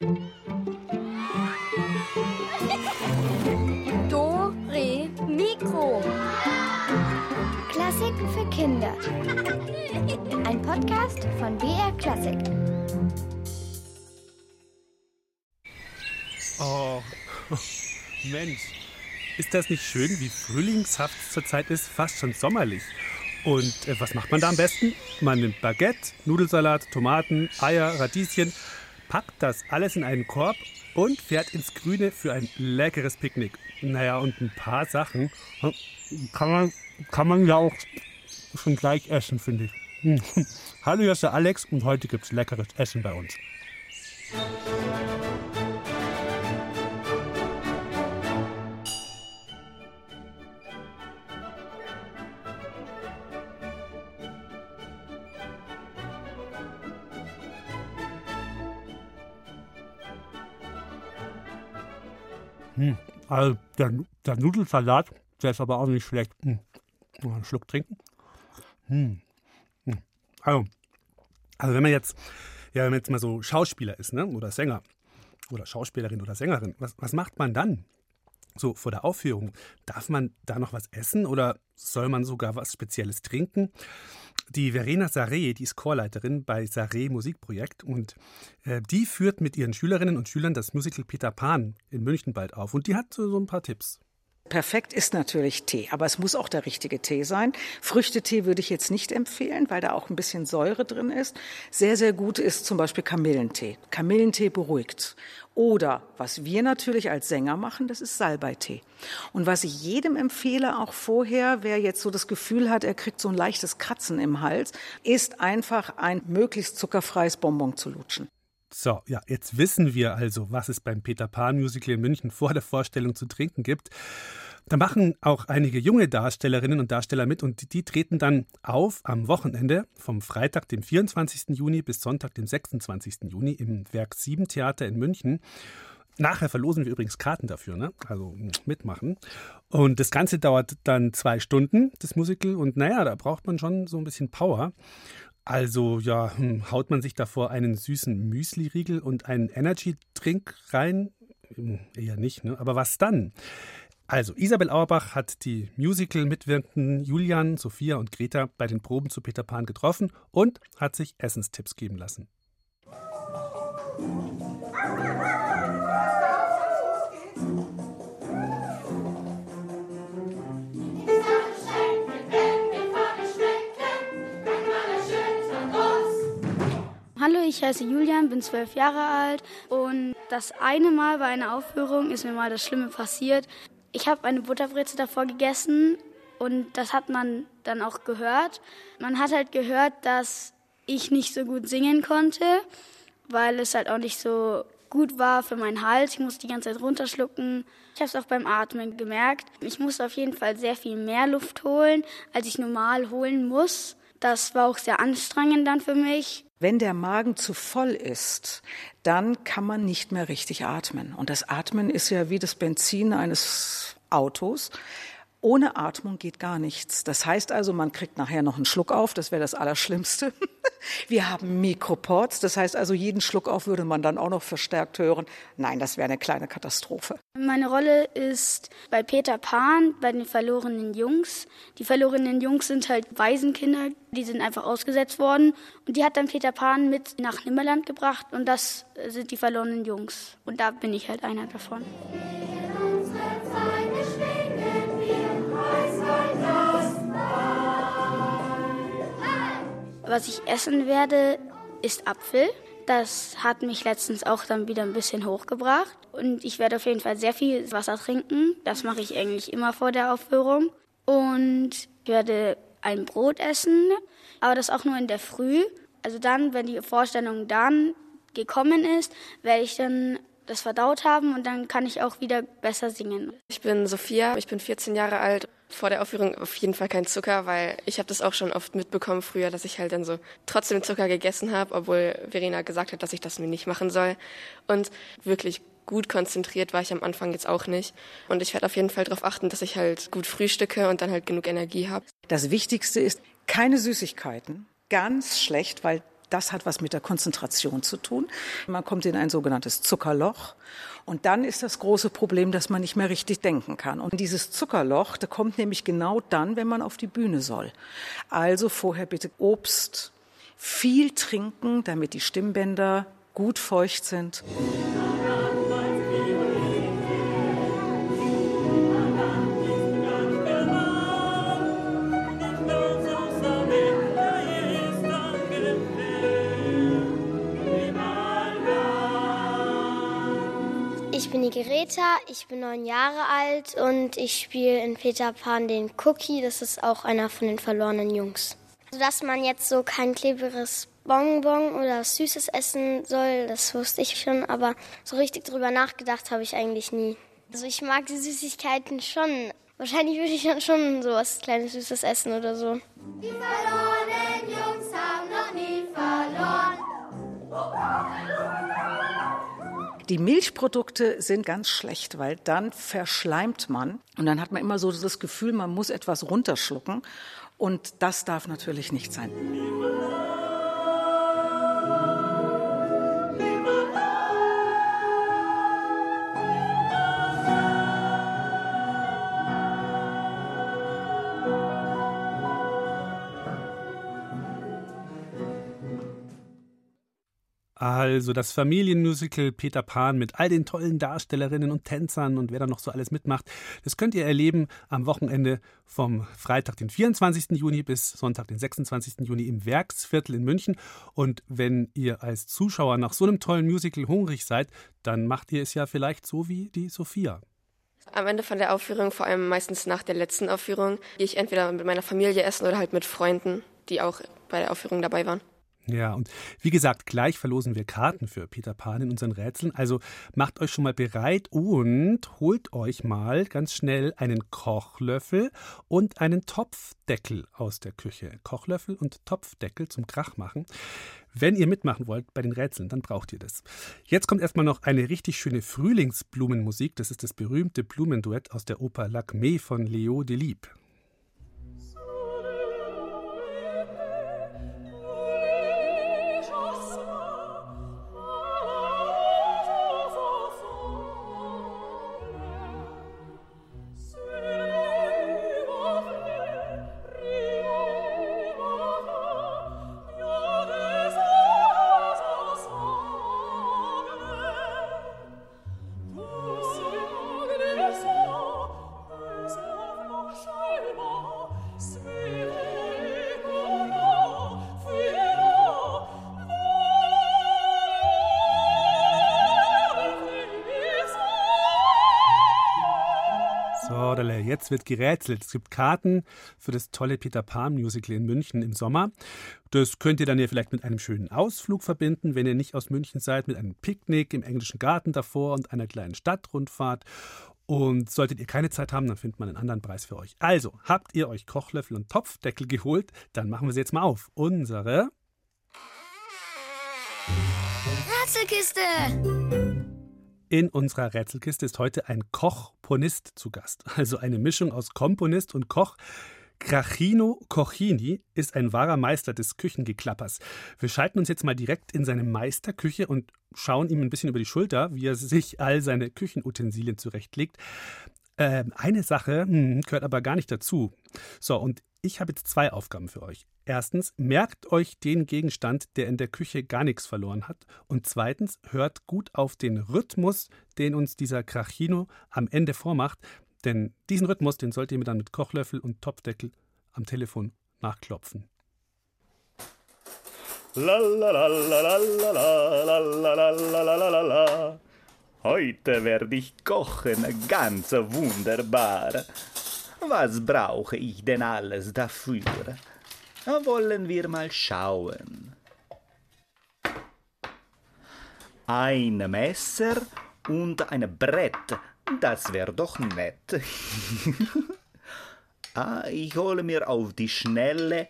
Do, Re, Mikro. Klassiken für Kinder. Ein Podcast von BR Klassik. Oh, Mensch. Ist das nicht schön, wie frühlingshaft es zurzeit ist? Fast schon sommerlich. Und äh, was macht man da am besten? Man nimmt Baguette, Nudelsalat, Tomaten, Eier, Radieschen, packt das alles in einen Korb und fährt ins Grüne für ein leckeres Picknick. Naja, und ein paar Sachen hm, kann man, kann man ja auch schon gleich essen, finde ich. Hm. Hallo, hier ist der Alex und heute gibt es leckeres Essen bei uns. Hm. Also der, der, Nudelsalat, der ist aber auch nicht schlecht. Hm. Mal einen Schluck trinken. Hm. hm. Also, also wenn man jetzt, ja, wenn man jetzt mal so Schauspieler ist, ne? Oder Sänger oder Schauspielerin oder Sängerin, was, was macht man dann? So vor der Aufführung, darf man da noch was essen oder soll man sogar was Spezielles trinken? Die Verena Saré, die ist Chorleiterin bei Saré Musikprojekt und äh, die führt mit ihren Schülerinnen und Schülern das Musical Peter Pan in München bald auf und die hat so, so ein paar Tipps. Perfekt ist natürlich Tee, aber es muss auch der richtige Tee sein. Früchtetee würde ich jetzt nicht empfehlen, weil da auch ein bisschen Säure drin ist. Sehr, sehr gut ist zum Beispiel Kamillentee. Kamillentee beruhigt. Oder was wir natürlich als Sänger machen, das ist Salbeitee. Und was ich jedem empfehle, auch vorher, wer jetzt so das Gefühl hat, er kriegt so ein leichtes Kratzen im Hals, ist einfach ein möglichst zuckerfreies Bonbon zu lutschen. So, ja, jetzt wissen wir also, was es beim Peter Pan Musical in München vor der Vorstellung zu trinken gibt. Da machen auch einige junge Darstellerinnen und Darsteller mit und die, treten dann auf am Wochenende vom Freitag, dem 24. Juni bis Sonntag, dem 26. Juni im Werk 7 Theater in München. Nachher verlosen wir übrigens Karten dafür, ne? also mitmachen. Und das Ganze dauert dann zwei Stunden, das Musical. Und naja, da braucht man schon so ein bisschen Power. Also ja, hm, haut man sich davor einen süßen Müsli-Riegel und einen Energy-Trink rein? Hm, eher nicht, ne? Aber was dann? Also, Isabel Auerbach hat die Musical-Mitwirkenden Julian, Sophia und Greta bei den Proben zu Peter Pan getroffen und hat sich Essenstipps geben lassen. Ich heiße Julian, bin zwölf Jahre alt und das eine Mal bei einer Aufführung ist mir mal das Schlimme passiert. Ich habe eine Butterbreze davor gegessen und das hat man dann auch gehört. Man hat halt gehört, dass ich nicht so gut singen konnte, weil es halt auch nicht so gut war für meinen Hals. Ich musste die ganze Zeit runterschlucken. Ich habe es auch beim Atmen gemerkt. Ich musste auf jeden Fall sehr viel mehr Luft holen, als ich normal holen muss. Das war auch sehr anstrengend dann für mich. Wenn der Magen zu voll ist, dann kann man nicht mehr richtig atmen. Und das Atmen ist ja wie das Benzin eines Autos. Ohne Atmung geht gar nichts. Das heißt also, man kriegt nachher noch einen Schluck auf, das wäre das Allerschlimmste. Wir haben Mikroports, das heißt also, jeden Schluck auf würde man dann auch noch verstärkt hören. Nein, das wäre eine kleine Katastrophe. Meine Rolle ist bei Peter Pan, bei den verlorenen Jungs. Die verlorenen Jungs sind halt Waisenkinder, die sind einfach ausgesetzt worden. Und die hat dann Peter Pan mit nach Nimmerland gebracht und das sind die verlorenen Jungs. Und da bin ich halt einer davon. Was ich essen werde, ist Apfel. Das hat mich letztens auch dann wieder ein bisschen hochgebracht. Und ich werde auf jeden Fall sehr viel Wasser trinken. Das mache ich eigentlich immer vor der Aufführung. Und ich werde ein Brot essen, aber das auch nur in der Früh. Also dann, wenn die Vorstellung dann gekommen ist, werde ich dann das verdaut haben und dann kann ich auch wieder besser singen. Ich bin Sophia, ich bin 14 Jahre alt. Vor der Aufführung auf jeden Fall kein Zucker, weil ich habe das auch schon oft mitbekommen früher, dass ich halt dann so trotzdem Zucker gegessen habe, obwohl Verena gesagt hat, dass ich das mir nicht machen soll. Und wirklich gut konzentriert war ich am Anfang jetzt auch nicht. Und ich werde auf jeden Fall darauf achten, dass ich halt gut frühstücke und dann halt genug Energie habe. Das Wichtigste ist keine Süßigkeiten. Ganz schlecht, weil Das hat was mit der Konzentration zu tun. Man kommt in ein sogenanntes Zuckerloch. Und dann ist das große Problem, dass man nicht mehr richtig denken kann. Und dieses Zuckerloch, da kommt nämlich genau dann, wenn man auf die Bühne soll. Also vorher bitte Obst, viel trinken, damit die Stimmbänder gut feucht sind. Greta, ich bin neun Jahre alt und ich spiele in Peter Pan den Cookie. Das ist auch einer von den verlorenen Jungs. Also, dass man jetzt so kein klebriges Bonbon oder Süßes essen soll, das wusste ich schon, aber so richtig drüber nachgedacht habe ich eigentlich nie. Also ich mag die Süßigkeiten schon. Wahrscheinlich würde ich dann schon so was kleines Süßes essen oder so. Die verlorenen Jungs haben noch nie verloren. Die Milchprodukte sind ganz schlecht, weil dann verschleimt man und dann hat man immer so das Gefühl, man muss etwas runterschlucken und das darf natürlich nicht sein. Also das Familienmusical Peter Pan mit all den tollen Darstellerinnen und Tänzern und wer da noch so alles mitmacht, das könnt ihr erleben am Wochenende vom Freitag, den 24. Juni bis Sonntag, den 26. Juni im Werksviertel in München. Und wenn ihr als Zuschauer nach so einem tollen Musical hungrig seid, dann macht ihr es ja vielleicht so wie die Sophia. Am Ende von der Aufführung, vor allem meistens nach der letzten Aufführung, gehe ich entweder mit meiner Familie essen oder halt mit Freunden, die auch bei der Aufführung dabei waren. Ja, und wie gesagt, gleich verlosen wir Karten für Peter Pan in unseren Rätseln. Also macht euch schon mal bereit und holt euch mal ganz schnell einen Kochlöffel und einen Topfdeckel aus der Küche. Kochlöffel und Topfdeckel zum Krachmachen. Wenn ihr mitmachen wollt bei den Rätseln, dann braucht ihr das. Jetzt kommt erstmal noch eine richtig schöne Frühlingsblumenmusik. Das ist das berühmte Blumenduett aus der Oper Lacmé von Leo Delibes. Jetzt wird gerätselt. Es gibt Karten für das tolle Peter Pan Musical in München im Sommer. Das könnt ihr dann ja vielleicht mit einem schönen Ausflug verbinden, wenn ihr nicht aus München seid, mit einem Picknick im englischen Garten davor und einer kleinen Stadtrundfahrt. Und solltet ihr keine Zeit haben, dann findet man einen anderen Preis für euch. Also, habt ihr euch Kochlöffel und Topfdeckel geholt? Dann machen wir sie jetzt mal auf. Unsere Rätselkiste! In unserer Rätselkiste ist heute ein Kochponist zu Gast, also eine Mischung aus Komponist und Koch. Grachino Kochini ist ein wahrer Meister des Küchengeklappers. Wir schalten uns jetzt mal direkt in seine Meisterküche und schauen ihm ein bisschen über die Schulter, wie er sich all seine Küchenutensilien zurechtlegt. Äh, eine Sache hm, gehört aber gar nicht dazu. So, und ich habe jetzt zwei Aufgaben für euch. Erstens, merkt euch den Gegenstand, der in der Küche gar nichts verloren hat. Und zweitens, hört gut auf den Rhythmus, den uns dieser Krachino am Ende vormacht. Denn diesen Rhythmus, den sollt ihr mir dann mit Kochlöffel und Topfdeckel am Telefon nachklopfen. Heute werde ich kochen, ganz wunderbar. Was brauche ich denn alles dafür? Wollen wir mal schauen. Ein Messer und ein Brett, das wäre doch nett. ah, ich hole mir auf die Schnelle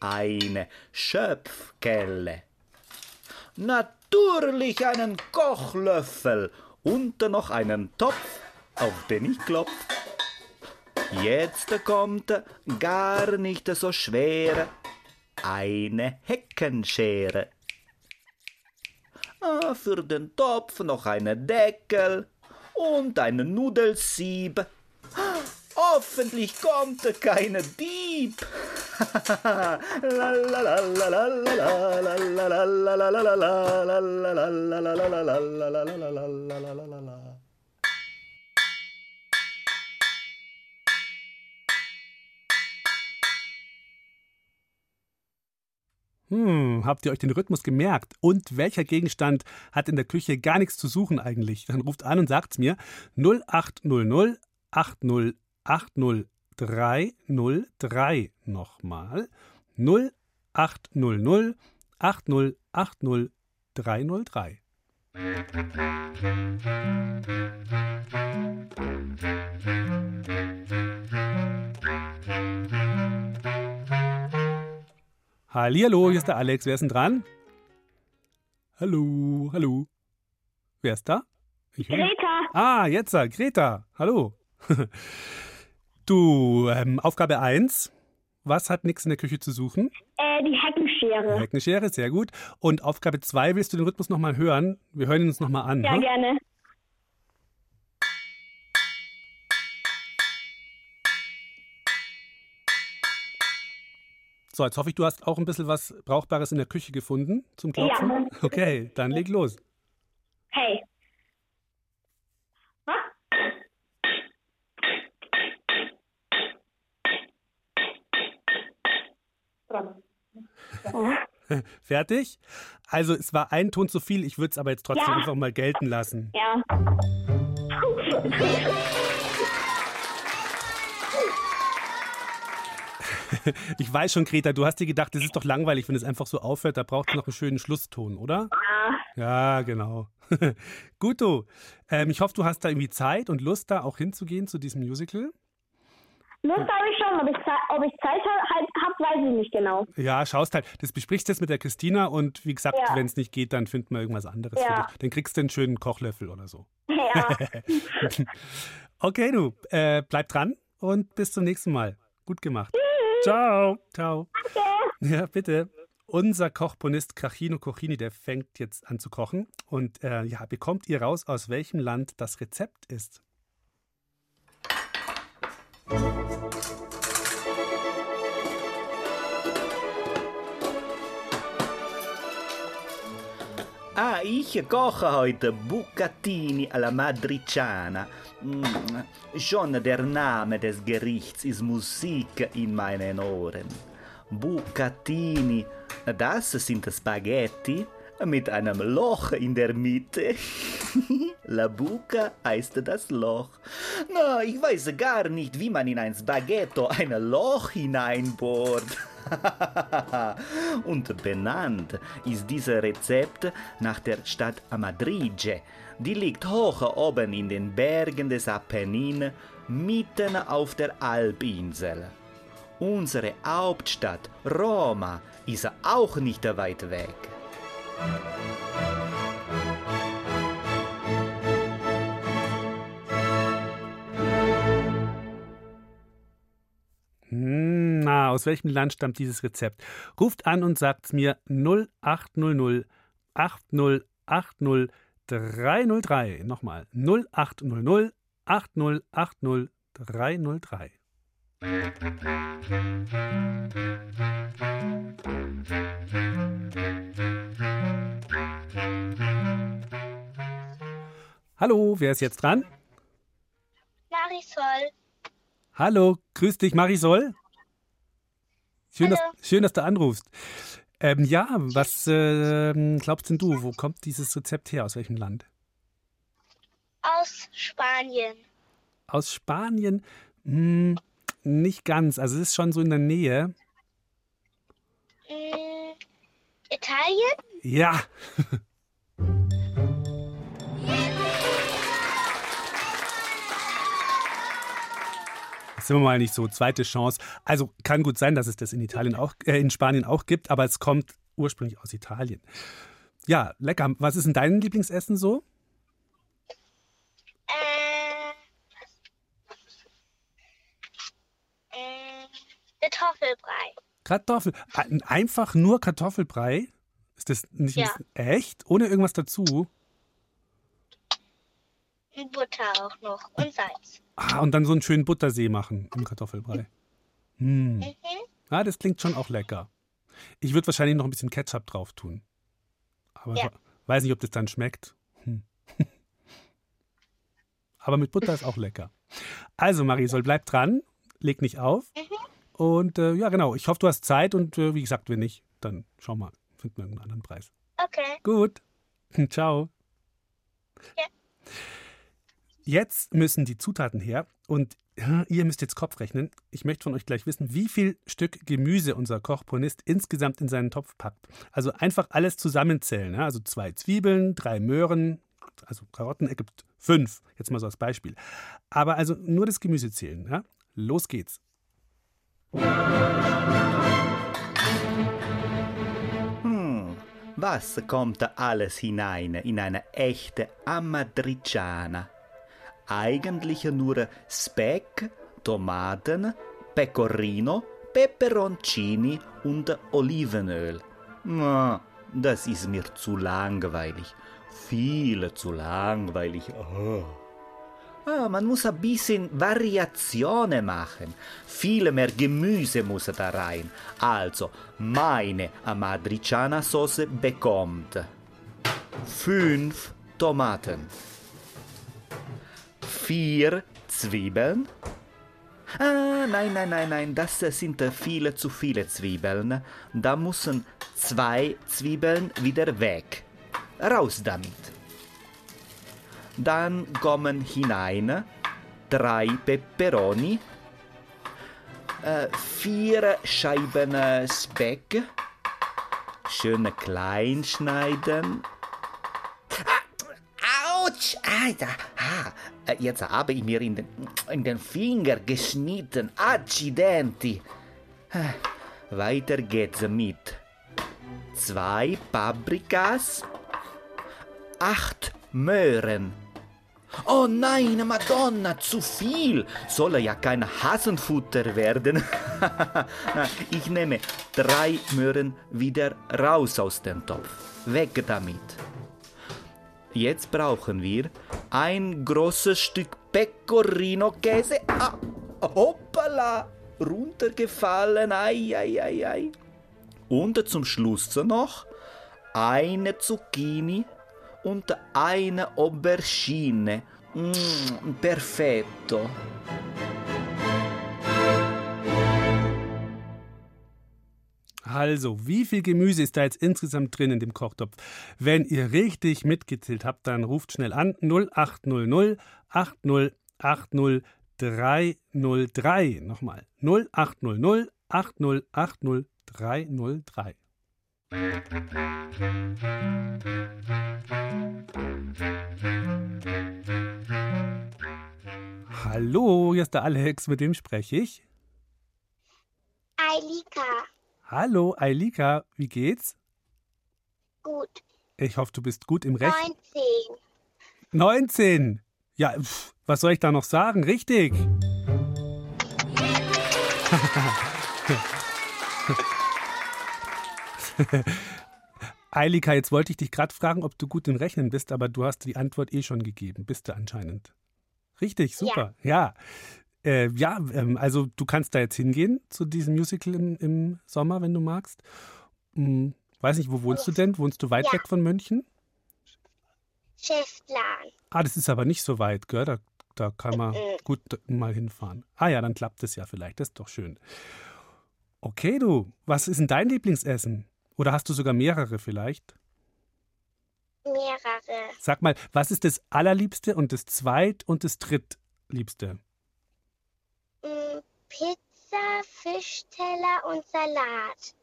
eine Schöpfkelle. Natürlich einen Kochlöffel und noch einen Topf, auf den ich klopf. Jetzt kommt gar nicht so schwer eine Heckenschere. Ah, für den Topf noch einen Deckel und einen Nudelsieb. Hoffentlich kommt kein Dieb. Hm, habt ihr euch den Rhythmus gemerkt? Und welcher Gegenstand hat in der Küche gar nichts zu suchen eigentlich? Dann ruft an und sagt's mir 0800 80 80 303 nochmal 0800 80 80 303. Hallihallo, hier ist der Alex. Wer ist denn dran? Hallo, hallo. Wer ist da? Ich Greta. Ah, jetzt, Greta. Hallo. Du, ähm, Aufgabe 1. Was hat nichts in der Küche zu suchen? Äh, die Heckenschere. Heckenschere, sehr gut. Und Aufgabe 2, willst du den Rhythmus nochmal hören? Wir hören ihn uns nochmal an. Ja, ha? gerne. So, jetzt hoffe ich, du hast auch ein bisschen was Brauchbares in der Küche gefunden zum Klopfen. Ja. Okay, dann leg los. Hey. Was? Fertig? Also, es war ein Ton zu viel. Ich würde es aber jetzt trotzdem Ja. einfach mal gelten lassen. Ja. Ich weiß schon, Greta, du hast dir gedacht, das ist doch langweilig, wenn es einfach so aufhört. Da braucht es noch einen schönen Schlusston, oder? Ja, genau. Gut, du. Ähm, ich hoffe, du hast da irgendwie Zeit und Lust, da auch hinzugehen zu diesem Musical. Lust habe ich schon, ob ich, ob ich Zeit ha- halt hab, weiß ich nicht genau. Ja, schaust halt. Das besprichst du jetzt mit der Christina und wie gesagt, Ja. wenn es nicht geht, dann finden wir irgendwas anderes Ja. für dich. Dann kriegst du einen schönen Kochlöffel oder so. Ja. Okay, du. Äh, bleib dran und bis zum nächsten Mal. Gut gemacht. Ciao. Ciao. Ja, bitte. Unser Kochponist Krachino Kochini, der fängt jetzt an zu kochen. Und äh, ja, bekommt ihr raus, aus welchem Land das Rezept ist? Ah, ich koche heute Bucatini alla Madriciana. Mm, Schon der Name des Gerichts ist Musik in meinen Ohren. Bucatini, das sind Spaghetti mit einem Loch in der Mitte. La buca heißt das Loch. Na, ich weiß gar nicht, wie man in ein Spaghetto ein Loch hineinbohrt. Und benannt ist dieses Rezept nach der Stadt Amadrige. Die liegt hoch oben in den Bergen des Apennin, mitten auf der Alpinsel. Unsere Hauptstadt Roma ist auch nicht weit weg. Hm, Na, aus welchem Land stammt dieses Rezept? Ruft an und sagt mir 0800 80 80 303. Nochmal 0800 80 80 303. Hallo, wer ist jetzt dran? Marisol. Hallo, grüß dich, Marisol. Schön, dass, schön dass du anrufst. Ähm, ja, was ähm, glaubst denn du? Wo kommt dieses Rezept her? Aus welchem Land? Aus Spanien. Aus Spanien? Hm, nicht ganz. Also es ist schon so in der Nähe. Mm, Italien? Ja. Sind wir mal nicht so, zweite Chance. Also kann gut sein, dass es das in Italien auch, äh, in Spanien auch gibt, aber es kommt ursprünglich aus Italien. Ja, lecker. Was ist denn dein Lieblingsessen so? Äh, äh, Kartoffelbrei. Kartoffel. Ein- Einfach nur Kartoffelbrei? Ist das nicht Ja. echt? Ohne irgendwas dazu? Und Butter auch noch und Salz. Ah, und dann so einen schönen Buttersee machen im Kartoffelbrei. Hm. Mhm. Ah, das klingt schon auch lecker. Ich würde wahrscheinlich noch ein bisschen Ketchup drauf tun. Aber Ja. weiß nicht, ob das dann schmeckt. Hm. Aber mit Butter ist auch lecker. Also, Marisol, bleib dran, leg nicht auf. Mhm. Und äh, ja, genau, ich hoffe, du hast Zeit und äh, wie gesagt, wenn nicht, dann schau mal, finden wir irgendeinen anderen Preis. Okay. Gut. Ciao. Ja. Jetzt müssen die Zutaten her und ihr müsst jetzt Kopf rechnen. Ich möchte von euch gleich wissen, wie viel Stück Gemüse unser Kochponist insgesamt in seinen Topf packt. Also einfach alles zusammenzählen. Ja? Also zwei Zwiebeln, drei Möhren, also Karotten ergibt fünf. Jetzt mal so als Beispiel. Aber also nur das Gemüse zählen. Los geht's. Hm, was kommt da alles hinein in eine echte Amatriciana? Eigentlich nur Speck, Tomaten, Pecorino, Peperoncini und Olivenöl. Das ist mir zu langweilig. Viel zu langweilig. Oh. Ah, man muss ein bisschen Variationen machen. Viel mehr Gemüse muss da rein. Also, meine Amatriciana-Sauce bekommt fünf Tomaten, vier Zwiebeln. Ah, nein, nein, nein, nein, das sind viele zu viele Zwiebeln. Da müssen zwei Zwiebeln wieder weg. Raus damit. Dann kommen hinein drei Peperoni, äh, vier Scheiben äh, Speck, schön klein schneiden. Autsch! Alter! Ah, jetzt habe ich mir in den, in den Finger geschnitten. Accidenti! Weiter geht's mit zwei Paprikas, acht Möhren. Oh nein, Madonna, zu viel. Soll ja kein Hasenfutter werden. Ich nehme drei Möhren wieder raus aus dem Topf. Weg damit. Jetzt brauchen wir ein großes Stück Pecorino-Käse. Ah, hoppala, runtergefallen. Ei, ei, ei, ei. Und zum Schluss noch eine Zucchini und eine Aubergine. Mm, perfetto. Also, wie viel Gemüse ist da jetzt insgesamt drin in dem Kochtopf? Wenn ihr richtig mitgezählt habt, dann ruft schnell an 0800 8080 303. Nochmal 0800 8080 303. Hallo, hier ist der Alex, mit dem spreche ich. Eilika, Hallo, Eilika, wie geht's? gut. Ich hoffe, du bist gut im Recht. 19. 19. Ja, pf, was soll ich da noch sagen? Richtig. Eilika, jetzt wollte ich dich gerade fragen, ob du gut im Rechnen bist, aber du hast die Antwort eh schon gegeben. Bist du anscheinend. Richtig, super. Ja. Ja, äh, ja ähm, also du kannst da jetzt hingehen zu diesem Musical im, im Sommer, wenn du magst. Hm, weiß nicht, wo wohnst du denn? Wohnst du weit Ja. weg von München? Schäftlan. Ah, das ist aber nicht so weit, gell? Da, da kann man Mhm. gut mal hinfahren. Ah ja, dann klappt es ja vielleicht. Das ist doch schön. Okay, du. Was ist denn dein Lieblingsessen? Oder hast du sogar mehrere vielleicht? Mehrere. Sag mal, was ist das allerliebste und das zweit- und das drittliebste? Pizza, Fischteller und Salat.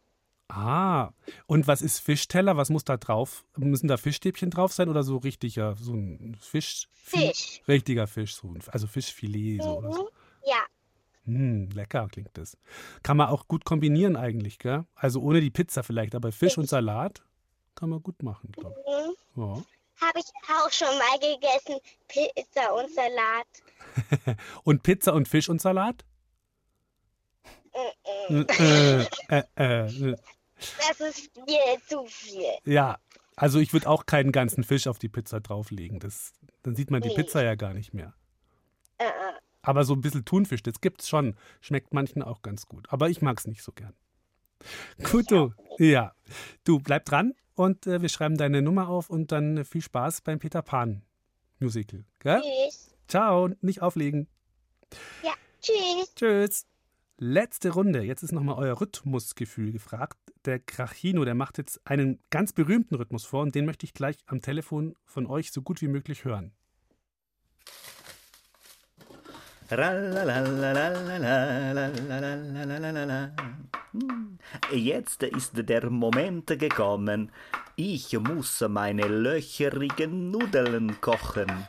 Ah, und was ist Fischteller? Was muss da drauf? Müssen da Fischstäbchen drauf sein oder so richtiger, so ein Fisch? Fisch. Richtiger Fisch, so, ein- also Fischfilet so oder so. Mhm. Ja. Hm, lecker klingt das. Kann man auch gut kombinieren eigentlich, gell? Also ohne die Pizza vielleicht, aber Fisch und Salat kann man gut machen, glaube Mhm. ich. Ja. Habe ich auch schon mal gegessen. Pizza und Salat. Und Pizza und Fisch und Salat? Mhm. äh, äh, äh, äh. Das ist mir zu viel. Ja, also ich würde auch keinen ganzen Fisch auf die Pizza drauflegen. Das, dann sieht man die Nee. Pizza ja gar nicht mehr. Äh, äh. Aber so ein bisschen Thunfisch, das gibt's schon. Schmeckt manchen auch ganz gut. Aber ich mag's nicht so gern. Gut, du. Ja. Du, bleib dran und äh, wir schreiben deine Nummer auf und dann äh, viel Spaß beim Peter Pan Musical. Gell? Tschüss. Ciao, nicht auflegen. Ja, tschüss. Tschüss. Letzte Runde. Jetzt ist nochmal euer Rhythmusgefühl gefragt. Der Krachino, der macht jetzt einen ganz berühmten Rhythmus vor und den möchte ich gleich am Telefon von euch so gut wie möglich hören. Jetzt ist der Moment gekommen. Ich muss meine löcherigen Nudeln kochen.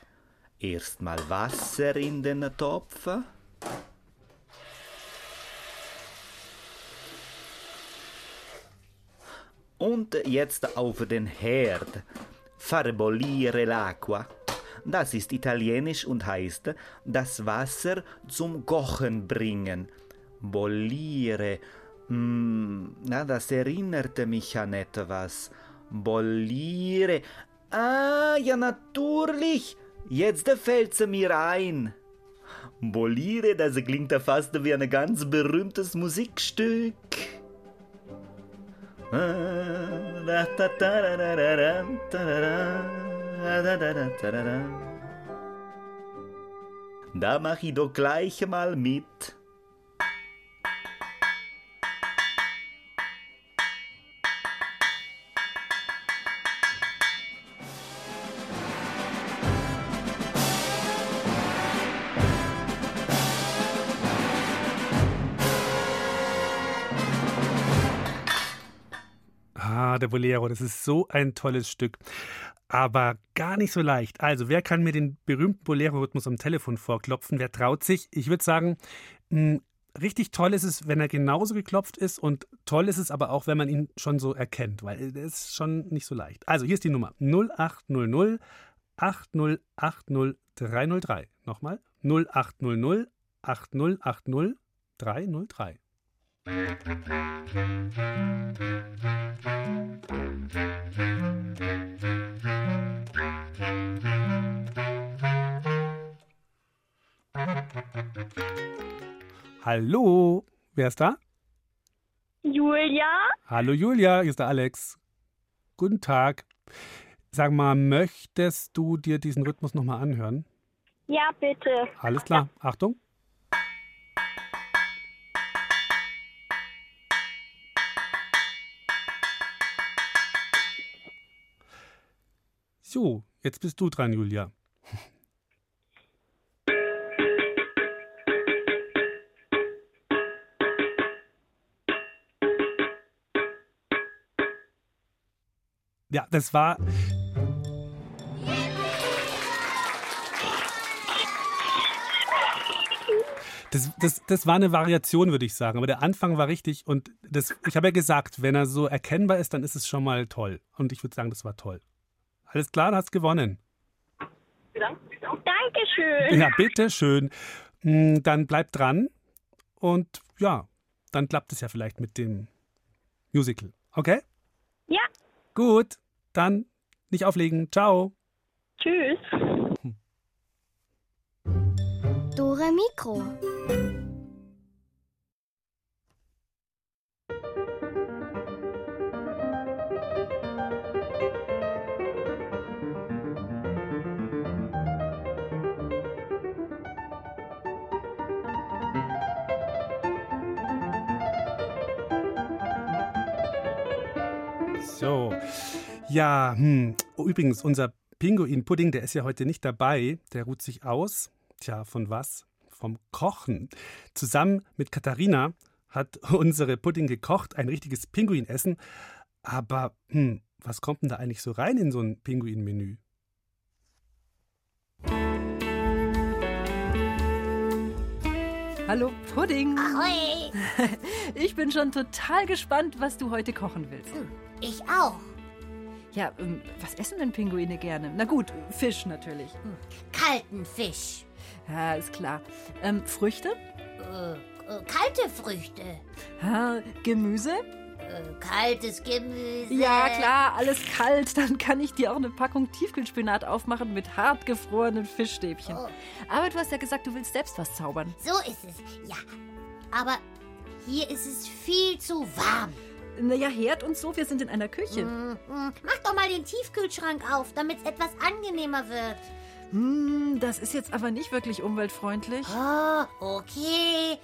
Erstmal Wasser in den Topf. Und jetzt auf den Herd. Farbolire l'acqua. Das ist italienisch und heißt das Wasser zum Kochen bringen. Bollire. Hm, na, das erinnerte mich an etwas. Bollire. Ah, ja, natürlich. Jetzt fällt's mir ein. Bollire, das klingt fast wie ein ganz berühmtes Musikstück. Da mach ich doch gleich mal mit. Der Bolero, das ist so ein tolles Stück. Aber gar nicht so leicht. Also, wer kann mir den berühmten Bolero-Rhythmus am Telefon vorklopfen? Wer traut sich? Ich würde sagen, mh, richtig toll ist es, wenn er genauso geklopft ist und toll ist es aber auch, wenn man ihn schon so erkennt, weil das ist schon nicht so leicht. Also, hier ist die Nummer 0800 8080 303. Nochmal 0800 8080 303. Hallo, wer ist da? Julia? Hallo Julia, hier ist der Alex. Guten Tag. Sag mal, möchtest du dir diesen Rhythmus nochmal anhören? Ja, bitte. Alles klar, Achtung. So, jetzt bist du dran, Julia. Ja, das war. Das, das, das war eine Variation, würde ich sagen. Aber der Anfang war richtig. Und das, ich habe ja gesagt, wenn er so erkennbar ist, dann ist es schon mal toll. Und ich würde sagen, das war toll. Alles klar, du hast gewonnen. Dankeschön. Ja, bitteschön. Hm, Dann bleib dran. Und ja, dann klappt es ja vielleicht mit dem Musical. Okay? Ja, Gut. Dann nicht auflegen. Ciao. tschüss. Dore Mikro. So. Ja, hm. Oh, übrigens, unser Pinguin-Pudding, der ist ja heute nicht dabei. Der ruht sich aus. Tja, von was? Vom Kochen. Zusammen mit Katharina hat unsere Pudding gekocht, ein richtiges Pinguinessen. Aber hm, was kommt denn da eigentlich so rein in so ein Pinguin-Menü? Hallo Pudding. Ahoi! Ich bin schon total gespannt, was du heute kochen willst. Ich auch. Ja, ähm, was essen denn Pinguine gerne? Na gut, Fisch natürlich. Kalten Fisch. Ja, ist klar. Ähm, Früchte? Äh, äh, kalte Früchte. Ha, Gemüse? Äh, kaltes Gemüse. Ja, klar, alles kalt. Dann kann ich dir auch eine Packung Tiefkühlspinat aufmachen mit hartgefrorenen Fischstäbchen. Oh. Aber du hast ja gesagt, du willst selbst was zaubern. So ist es, ja. Aber hier ist es viel zu warm. Naja, Herd und so, wir sind in einer Küche. Mm, mm. Mach doch mal den Tiefkühlschrank auf, damit es etwas angenehmer wird. Hm, das ist jetzt aber nicht wirklich umweltfreundlich. Oh, okay.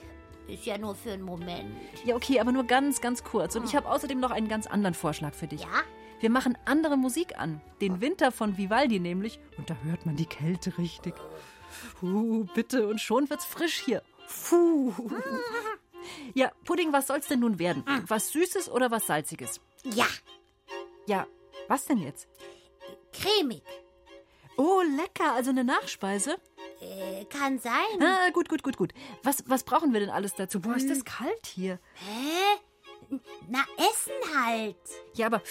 Ist ja nur für einen Moment. Ja, okay, aber nur ganz, ganz kurz. Und ich habe außerdem noch einen ganz anderen Vorschlag für dich. Ja? Wir machen andere Musik an. Den Winter von Vivaldi nämlich. Und da hört man die Kälte richtig. Uh, bitte, und schon wird's frisch hier. Puh. Ja, Pudding, was soll's denn nun werden? Was Süßes oder was Salziges? Ja, Ja, was denn jetzt? cremig. Oh, lecker, also eine Nachspeise? Äh, kann sein. Ah, gut, gut, gut, gut. Was, was brauchen wir denn alles dazu? Boah, ist das kalt hier. Hä? Na, Essen halt. Ja, aber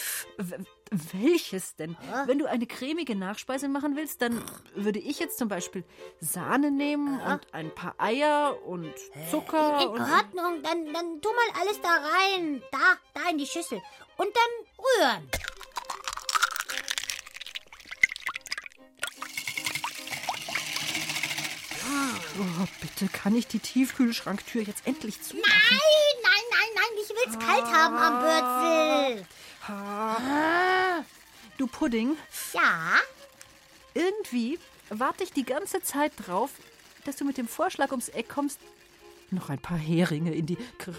welches denn? Wenn du eine cremige Nachspeise machen willst, dann würde ich jetzt zum Beispiel Sahne nehmen und ein paar Eier und Zucker In und. Ordnung, dann, dann tu mal alles da rein. Da, da in die Schüssel. Und dann rühren. Oh, bitte, kann ich die Tiefkühlschranktür jetzt endlich zumachen? Nein, nein, nein, nein, ich will's kalt haben am Bürzel. Ah. Du Pudding, Ja? irgendwie warte ich die ganze Zeit drauf, dass du mit dem Vorschlag ums Eck kommst, noch ein paar Heringe in die. Kr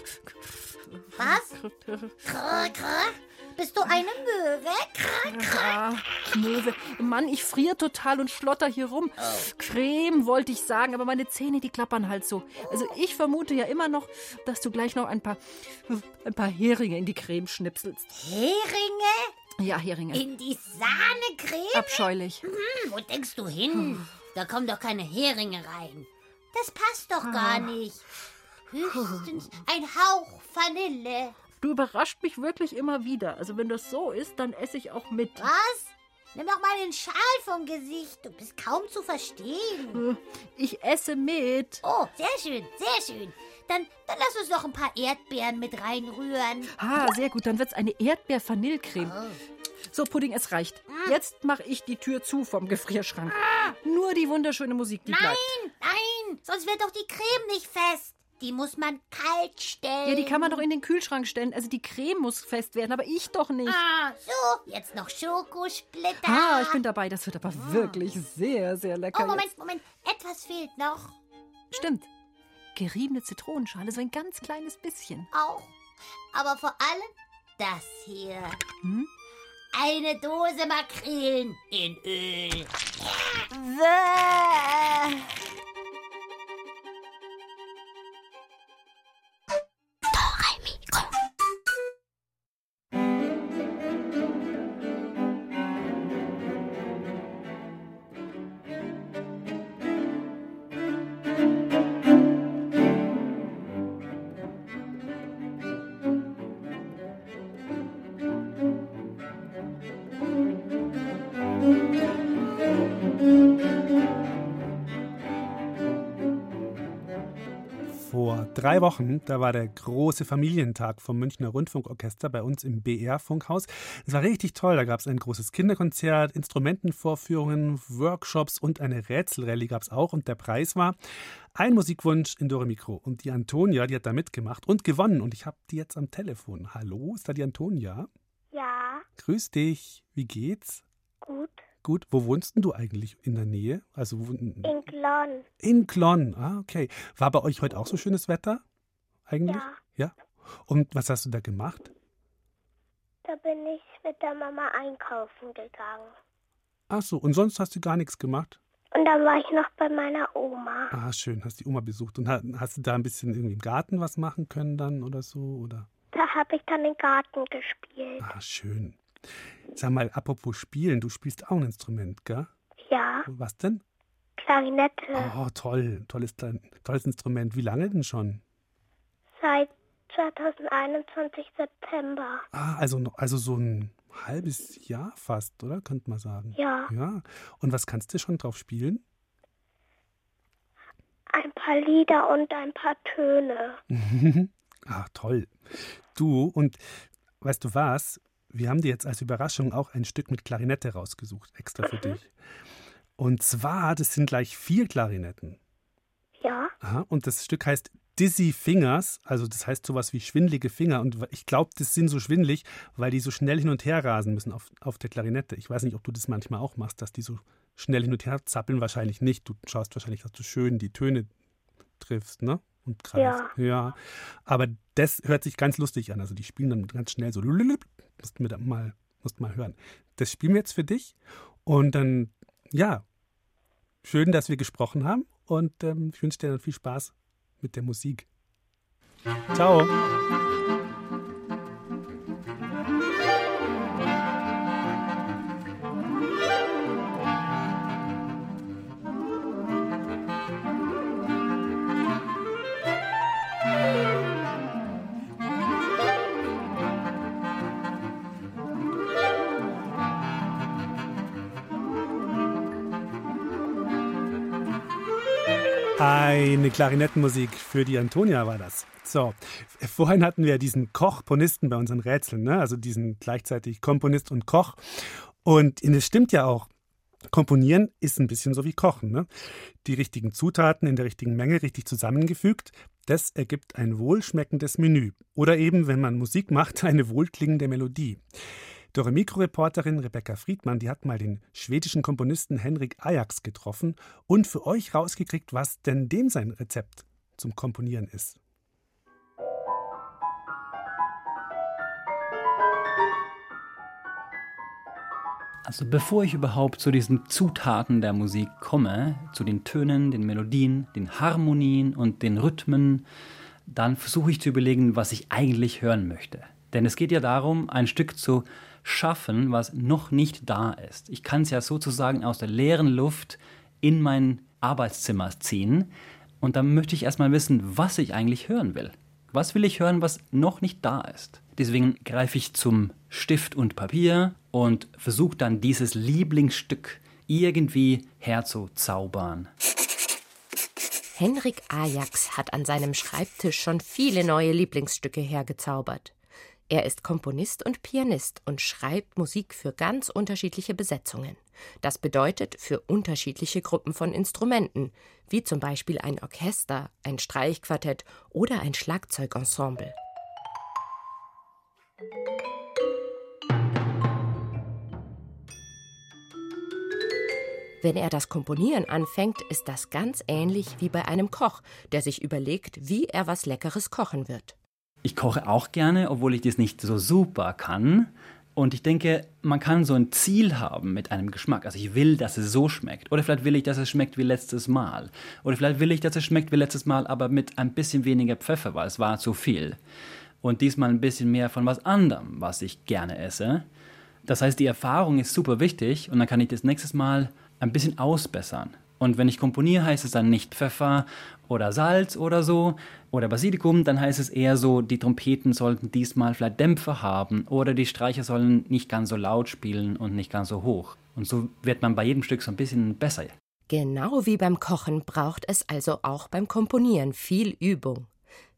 Was? Krr, krr. Bist du eine Möwe? Krr, krr. Ah, Möwe. Mann, ich friere total und schlotter hier rum. Creme wollte ich sagen, aber meine Zähne, die klappern halt so. Also ich vermute ja immer noch, dass du gleich noch ein paar, ein paar Heringe in die Creme schnipselst. Heringe? Ja, Heringe. In die Sahnecreme? Abscheulich. Hm, wo denkst du hin? Da kommen doch keine Heringe rein. Das passt doch gar nicht. Höchstens ein Hauch Vanille. Du überrascht mich wirklich immer wieder. Also wenn das so ist, dann esse ich auch mit. Was? Nimm doch mal den Schal vom Gesicht. Du bist kaum zu verstehen. Ich esse mit. Oh, sehr schön, sehr schön. Dann, dann lass uns noch ein paar Erdbeeren mit reinrühren. Ah, sehr gut. Dann wird's eine Erdbeer-Vanillecreme. So, Pudding, es reicht. Jetzt mache ich die Tür zu vom Gefrierschrank. Nur die wunderschöne Musik, die Nein, bleibt. nein, sonst wird doch die Creme nicht fest. Die muss man kalt stellen. Ja, die kann man doch in den Kühlschrank stellen. Also die Creme muss fest werden, aber ich doch nicht. Ah, so, jetzt noch Schokosplitter. Ah, ich bin dabei. Das wird aber wirklich sehr, sehr lecker. Oh, Moment, Moment. Etwas fehlt noch. Jetzt. Stimmt. Geriebene Zitronenschale, so ein ganz kleines bisschen. Auch. Aber vor allem das hier. Hm? Eine Dose Makrelen in Öl. Vor drei Wochen, da war der große Familientag vom Münchner Rundfunkorchester bei uns im BR-Funkhaus. Es war richtig toll. Da gab es ein großes Kinderkonzert, Instrumentenvorführungen, Workshops und eine Rätselrallye gab es auch. Und der Preis war ein Musikwunsch in Dore Mikro. Und die Antonia, die hat da mitgemacht und gewonnen. Und ich habe die jetzt am Telefon. Hallo, ist da die Antonia? Ja, Grüß dich. Wie geht's? gut. Gut, wo wohnst denn du eigentlich in der Nähe? Also In Glonn. in Glonn. Ah, okay. War bei euch heute auch so schönes Wetter? Eigentlich? Ja. Ja. Und was hast du da gemacht? Da bin ich mit der Mama einkaufen gegangen. Ach so, und sonst hast du gar nichts gemacht? Und dann war ich noch bei meiner Oma. Ah, schön, hast die Oma besucht. Und ha- hast du da ein bisschen irgendwie im Garten was machen können dann oder so? Oder? Da habe ich dann im Garten gespielt. Ah, schön. Sag mal, apropos Spielen, du spielst auch ein Instrument, gell? Ja, Was denn? Klarinette. Oh, toll. Tolles, tolles Instrument. Wie lange denn schon? Seit 2021 September. Ah, also, also so ein halbes Jahr fast, oder? Könnte man sagen. Ja. Ja. Und was kannst du schon drauf spielen? Ein paar Lieder und ein paar Töne. ah, toll. Du, und weißt du was? Wir haben dir jetzt als Überraschung auch ein Stück mit Klarinette rausgesucht, extra für dich. Und zwar, das sind gleich vier Klarinetten. Ja. Aha, und das Stück heißt Dizzy Fingers, also das heißt sowas wie schwindelige Finger. Und ich glaube, das sind so schwindelig, weil die so schnell hin und her rasen müssen auf, auf der Klarinette. Ich weiß nicht, ob du das manchmal auch machst, dass die so schnell hin und her zappeln. Wahrscheinlich nicht. Du schaust wahrscheinlich, dass du schön die Töne triffst, ne? Und kreist. Ja. ja. Aber das hört sich ganz lustig an. Also die spielen dann ganz schnell so. Musst mir da mal, musst mal hören. Das spielen wir jetzt für dich. Und dann, ja, schön, dass wir gesprochen haben. Und ähm, ich wünsche dir dann viel Spaß mit der Musik. Ciao. Eine Klarinettenmusik für die Antonia war das. So, vorhin hatten wir diesen Kochponisten bei unseren Rätseln, ne? also diesen gleichzeitig Komponist und Koch. Und es stimmt ja auch, Komponieren ist ein bisschen so wie Kochen. Ne? Die richtigen Zutaten in der richtigen Menge richtig zusammengefügt, das ergibt ein wohlschmeckendes Menü. Oder eben, wenn man Musik macht, eine wohlklingende Melodie. Dore Mikroreporterin Rebecca Friedmann, die hat mal den schwedischen Komponisten Henrik Ajax getroffen und für euch rausgekriegt, was denn dem sein Rezept zum Komponieren ist. Also bevor ich überhaupt zu diesen Zutaten der Musik komme, zu den Tönen, den Melodien, den Harmonien und den Rhythmen, dann versuche ich zu überlegen, was ich eigentlich hören möchte. Denn es geht ja darum, ein Stück zu schaffen, was noch nicht da ist. Ich kann es ja sozusagen aus der leeren Luft in mein Arbeitszimmer ziehen und dann möchte ich erstmal wissen, was ich eigentlich hören will. Was will ich hören, was noch nicht da ist? Deswegen greife ich zum Stift und Papier und versuche dann dieses Lieblingsstück irgendwie herzuzaubern. Henrik Ajax hat an seinem Schreibtisch schon viele neue Lieblingsstücke hergezaubert. Er ist Komponist und Pianist und schreibt Musik für ganz unterschiedliche Besetzungen. Das bedeutet für unterschiedliche Gruppen von Instrumenten, wie zum Beispiel ein Orchester, ein Streichquartett oder ein Schlagzeugensemble. Wenn er das Komponieren anfängt, ist das ganz ähnlich wie bei einem Koch, der sich überlegt, wie er was Leckeres kochen wird. Ich koche auch gerne, obwohl ich das nicht so super kann. Und ich denke, man kann so ein Ziel haben mit einem Geschmack. Also ich will, dass es so schmeckt. Oder vielleicht will ich, dass es schmeckt wie letztes Mal. Oder vielleicht will ich, dass es schmeckt wie letztes Mal, aber mit ein bisschen weniger Pfeffer, weil es war zu viel. Und diesmal ein bisschen mehr von was anderem, was ich gerne esse. Das heißt, die Erfahrung ist super wichtig und dann kann ich das nächstes Mal ein bisschen ausbessern. Und wenn ich komponiere, heißt es dann nicht Pfeffer oder Salz oder so oder Basilikum, dann heißt es eher so, die Trompeten sollten diesmal vielleicht Dämpfer haben oder die Streicher sollen nicht ganz so laut spielen und nicht ganz so hoch. Und so wird man bei jedem Stück so ein bisschen besser. Genau wie beim Kochen braucht es also auch beim Komponieren viel Übung.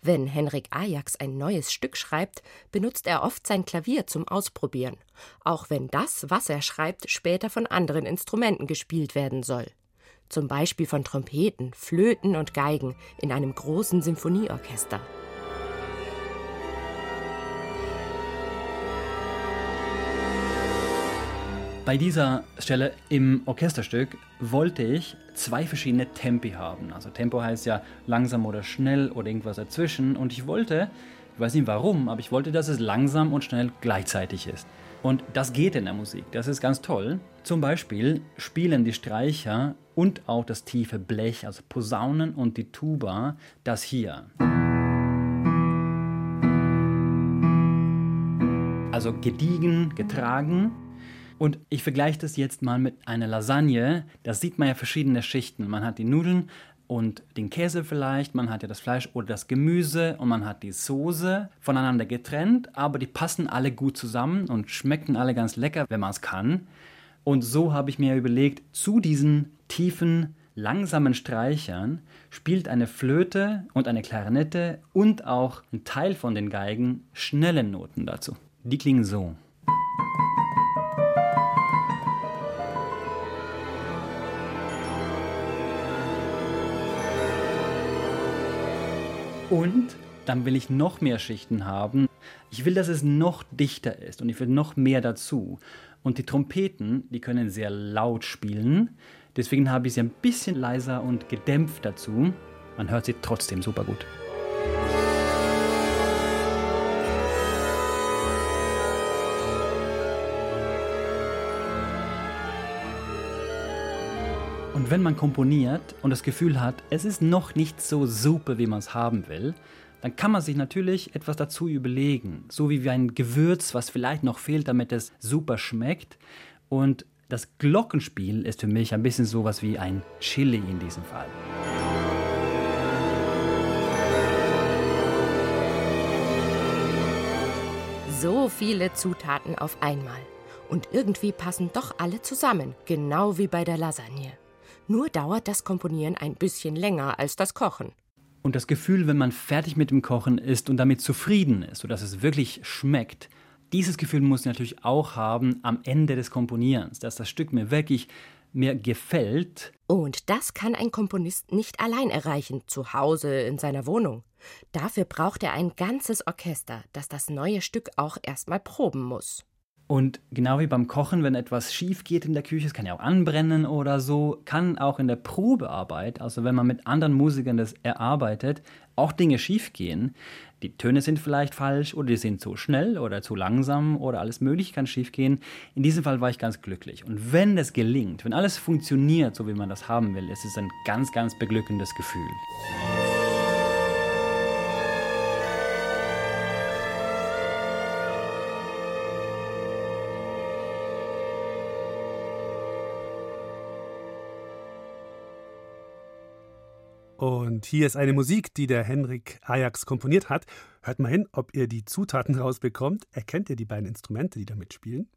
Wenn Henrik Ajax ein neues Stück schreibt, benutzt er oft sein Klavier zum Ausprobieren, auch wenn das, was er schreibt, später von anderen Instrumenten gespielt werden soll zum Beispiel von Trompeten, Flöten und Geigen in einem großen Symphonieorchester. Bei dieser Stelle im Orchesterstück wollte ich zwei verschiedene Tempi haben. Also Tempo heißt ja langsam oder schnell oder irgendwas dazwischen. Und ich wollte, ich weiß nicht warum, aber ich wollte, dass es langsam und schnell gleichzeitig ist. Und das geht in der Musik, das ist ganz toll. Zum Beispiel spielen die Streicher und auch das tiefe Blech, also Posaunen und die Tuba, das hier. Also gediegen, getragen. Und ich vergleiche das jetzt mal mit einer Lasagne. Da sieht man ja verschiedene Schichten. Man hat die Nudeln, und den Käse vielleicht, man hat ja das Fleisch oder das Gemüse und man hat die Soße voneinander getrennt, aber die passen alle gut zusammen und schmecken alle ganz lecker, wenn man es kann. Und so habe ich mir überlegt, zu diesen tiefen, langsamen Streichern spielt eine Flöte und eine Klarinette und auch ein Teil von den Geigen schnelle Noten dazu. Die klingen so. Und dann will ich noch mehr Schichten haben. Ich will, dass es noch dichter ist und ich will noch mehr dazu. Und die Trompeten, die können sehr laut spielen. Deswegen habe ich sie ein bisschen leiser und gedämpft dazu. Man hört sie trotzdem super gut. Und wenn man komponiert und das Gefühl hat, es ist noch nicht so super, wie man es haben will, dann kann man sich natürlich etwas dazu überlegen. So wie ein Gewürz, was vielleicht noch fehlt, damit es super schmeckt. Und das Glockenspiel ist für mich ein bisschen sowas wie ein Chili in diesem Fall. So viele Zutaten auf einmal. Und irgendwie passen doch alle zusammen, genau wie bei der Lasagne. Nur dauert das Komponieren ein bisschen länger als das Kochen. Und das Gefühl, wenn man fertig mit dem Kochen ist und damit zufrieden ist, sodass es wirklich schmeckt, dieses Gefühl muss ich natürlich auch haben am Ende des Komponierens, dass das Stück mir wirklich mir gefällt. Und das kann ein Komponist nicht allein erreichen, zu Hause in seiner Wohnung. Dafür braucht er ein ganzes Orchester, das das neue Stück auch erstmal proben muss. Und genau wie beim Kochen, wenn etwas schief geht in der Küche, es kann ja auch anbrennen oder so, kann auch in der Probearbeit, also wenn man mit anderen Musikern das erarbeitet, auch Dinge schief gehen. Die Töne sind vielleicht falsch oder die sind zu schnell oder zu langsam oder alles Mögliche kann schief gehen. In diesem Fall war ich ganz glücklich. Und wenn das gelingt, wenn alles funktioniert, so wie man das haben will, ist es ein ganz, ganz beglückendes Gefühl. Und hier ist eine Musik, die der Henrik Ajax komponiert hat. Hört mal hin, ob ihr die Zutaten rausbekommt. Erkennt ihr die beiden Instrumente, die da mitspielen?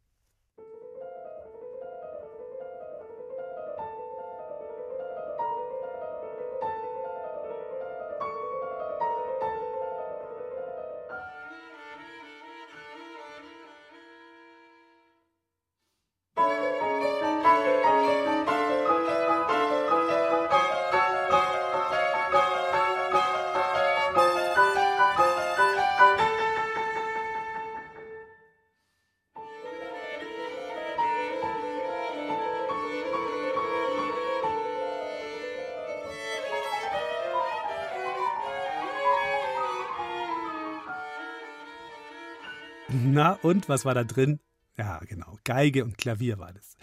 Und was war da drin? Ja, genau. Geige und Klavier war das.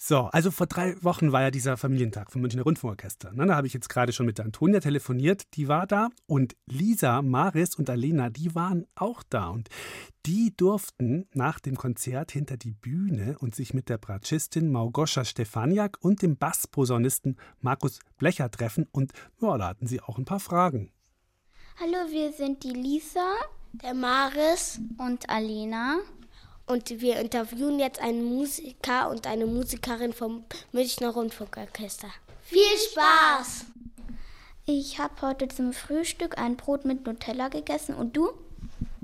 So, also vor drei Wochen war ja dieser Familientag vom Münchner Rundfunkorchester. Na, da habe ich jetzt gerade schon mit der Antonia telefoniert, die war da. Und Lisa, Maris und Alena, die waren auch da. Und die durften nach dem Konzert hinter die Bühne und sich mit der Bratschistin Małgosia Stefaniak und dem Bassposaunisten Markus Blecher treffen. Und ja, da hatten sie auch ein paar Fragen. Hallo, wir sind die Lisa, der Maris und Alena. Und wir interviewen jetzt einen Musiker und eine Musikerin vom Münchner Rundfunkorchester. Viel Spaß! Ich habe heute zum Frühstück ein Brot mit Nutella gegessen und du?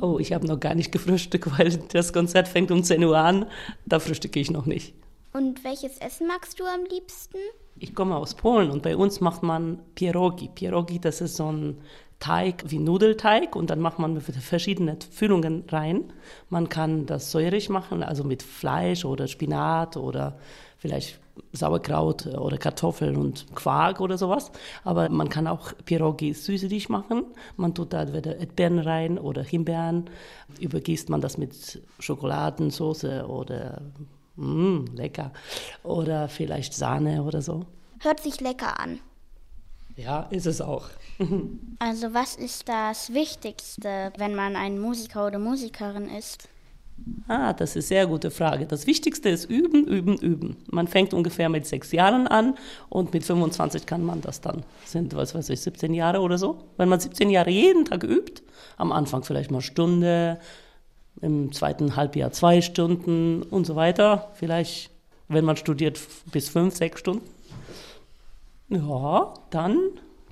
Oh, ich habe noch gar nicht gefrühstückt, weil das Konzert fängt um 10 Uhr an. Da frühstücke ich noch nicht. Und welches Essen magst du am liebsten? Ich komme aus Polen und bei uns macht man Pierogi. Pierogi, das ist so ein Teig wie Nudelteig und dann macht man verschiedene Füllungen rein. Man kann das säurig machen, also mit Fleisch oder Spinat oder vielleicht Sauerkraut oder Kartoffeln und Quark oder sowas. Aber man kann auch Pierogi süßlich machen. Man tut da entweder Erdbeeren rein oder Himbeeren. Übergießt man das mit Schokoladensauce oder mh, lecker. Oder vielleicht Sahne oder so. Hört sich lecker an. Ja, ist es auch. Also was ist das Wichtigste, wenn man ein Musiker oder Musikerin ist? Ah, das ist eine sehr gute Frage. Das Wichtigste ist üben, üben, üben. Man fängt ungefähr mit sechs Jahren an und mit 25 kann man das dann. Sind, was weiß ich, 17 Jahre oder so. Wenn man 17 Jahre jeden Tag übt, am Anfang vielleicht mal Stunde, im zweiten Halbjahr zwei Stunden und so weiter. Vielleicht, wenn man studiert, bis fünf, sechs Stunden. Ja, dann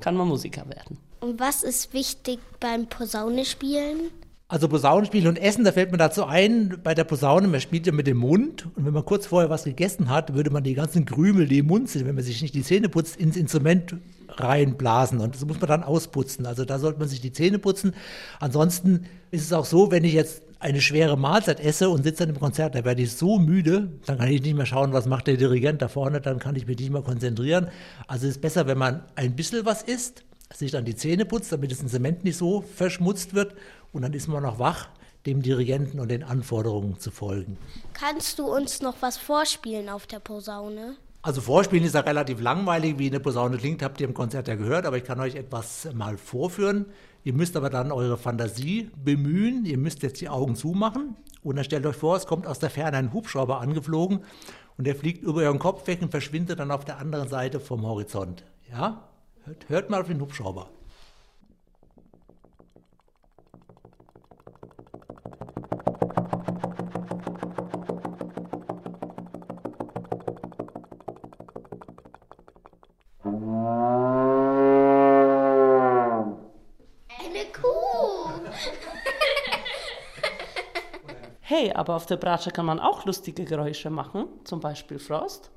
kann man Musiker werden. Und was ist wichtig beim Posaune spielen? Also Posaunenspiel und Essen, da fällt mir dazu ein, bei der Posaune, man spielt ja mit dem Mund und wenn man kurz vorher was gegessen hat, würde man die ganzen Krümel, die im Mund sind, wenn man sich nicht die Zähne putzt, ins Instrument reinblasen und das muss man dann ausputzen. Also da sollte man sich die Zähne putzen. Ansonsten ist es auch so, wenn ich jetzt eine schwere Mahlzeit esse und sitze dann im Konzert, da werde ich so müde, dann kann ich nicht mehr schauen, was macht der Dirigent da vorne, dann kann ich mich nicht mehr konzentrieren. Also es ist besser, wenn man ein bisschen was isst, sich dann die Zähne putzt, damit das Zement nicht so verschmutzt wird und dann ist man noch wach, dem Dirigenten und den Anforderungen zu folgen. Kannst du uns noch was vorspielen auf der Posaune? Also Vorspielen ist ja relativ langweilig, wie eine Posaune klingt, habt ihr im Konzert ja gehört, aber ich kann euch etwas mal vorführen. Ihr müsst aber dann eure Fantasie bemühen. Ihr müsst jetzt die Augen zumachen und dann stellt euch vor, es kommt aus der Ferne ein Hubschrauber angeflogen und der fliegt über euren Kopf weg und verschwindet dann auf der anderen Seite vom Horizont. Ja? Hört, hört mal auf den Hubschrauber. Eine Hey, aber auf der Bratsche kann man auch lustige Geräusche machen, zum Beispiel Frost.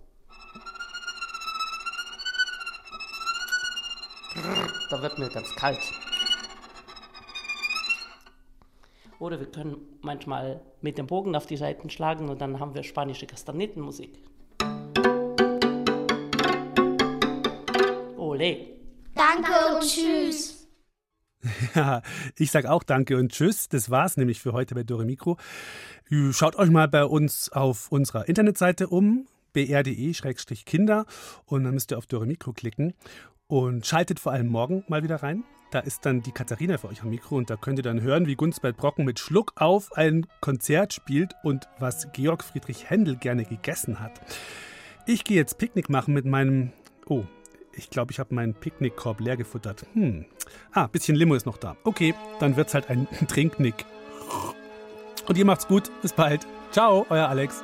Da wird mir ganz kalt. Oder wir können manchmal mit dem Bogen auf die Seiten schlagen und dann haben wir spanische Kastanettenmusik. Ole. Danke und tschüss. Ja, ich sage auch Danke und Tschüss. Das war's nämlich für heute bei Dore Mikro. Schaut euch mal bei uns auf unserer Internetseite um, br.de-kinder und dann müsst ihr auf Dore Mikro klicken und schaltet vor allem morgen mal wieder rein. Da ist dann die Katharina für euch am Mikro und da könnt ihr dann hören, wie Gunzbert Brocken mit Schluck auf ein Konzert spielt und was Georg Friedrich Händel gerne gegessen hat. Ich gehe jetzt Picknick machen mit meinem. Oh, ich glaube, ich habe meinen Picknickkorb leer gefuttert. Hm. Ah, bisschen Limo ist noch da. Okay, dann wird's halt ein Trinknick. Und ihr macht's gut. Bis bald. Ciao, euer Alex.